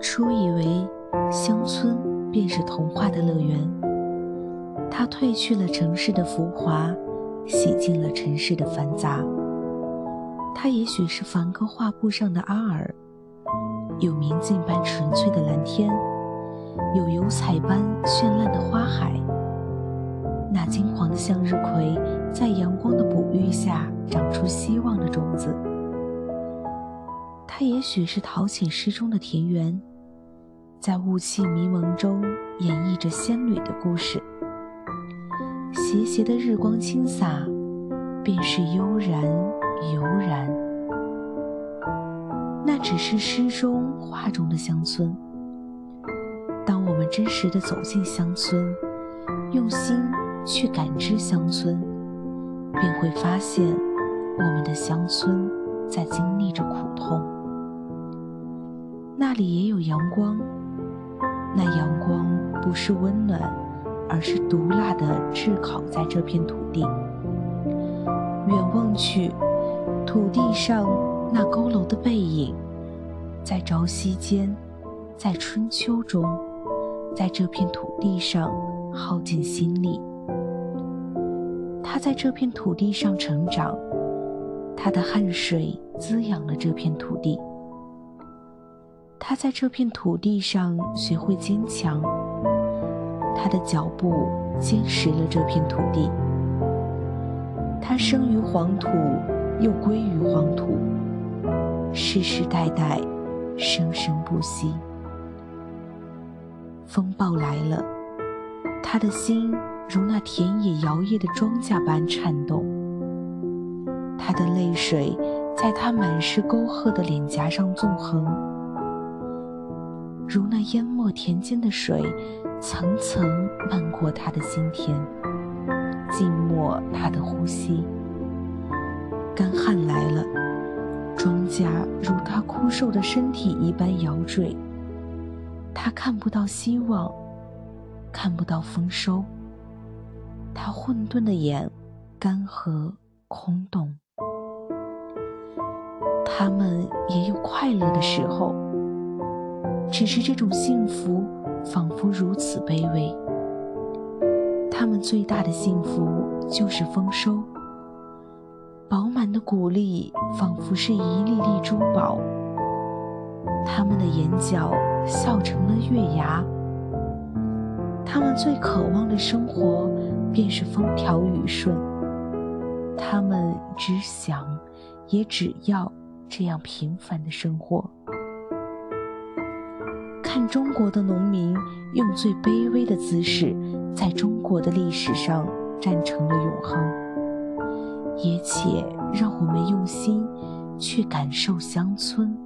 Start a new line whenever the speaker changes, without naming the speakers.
初以为乡村便是童话的乐园，它褪去了城市的浮华，洗净了城市的繁杂。它也许是梵高画布上的阿尔，有明镜般纯粹的蓝天，有油彩般绚烂的花海。那金黄的向日葵，在阳光的哺育下，长出希望的种子。它也许是陶潜诗中的田园，在雾气迷蒙中演绎着仙女的故事。斜斜的日光倾洒，便是悠然。悠然，那只是诗中画中的乡村。当我们真实的走进乡村，用心去感知乡村，便会发现我们的乡村在经历着苦痛。那里也有阳光，那阳光不是温暖，而是毒辣的炙烤在这片土地。远望去。土地上那佝偻的背影，在朝夕间，在春秋中，在这片土地上耗尽心力。他在这片土地上成长，他的汗水滋养了这片土地。他在这片土地上学会坚强，他的脚步坚实了这片土地。他生于黄土。又归于黄土，世世代代，生生不息。风暴来了，他的心如那田野摇曳的庄稼般颤动。他的泪水在他满是沟壑的脸颊上纵横，如那淹没田间的水，层层漫过他的心田，浸没他的呼吸。干旱来了，庄稼如他枯瘦的身体一般摇坠。他看不到希望，看不到丰收。他混沌的眼，干涸空洞。他们也有快乐的时候，只是这种幸福仿佛如此卑微。他们最大的幸福就是丰收。饱满的谷粒仿佛是一粒粒珠宝，他们的眼角笑成了月牙。他们最渴望的生活便是风调雨顺，他们只想，也只要这样平凡的生活。看中国的农民用最卑微的姿势，在中国的历史上站成了永恒。也且让我们用心去感受乡村。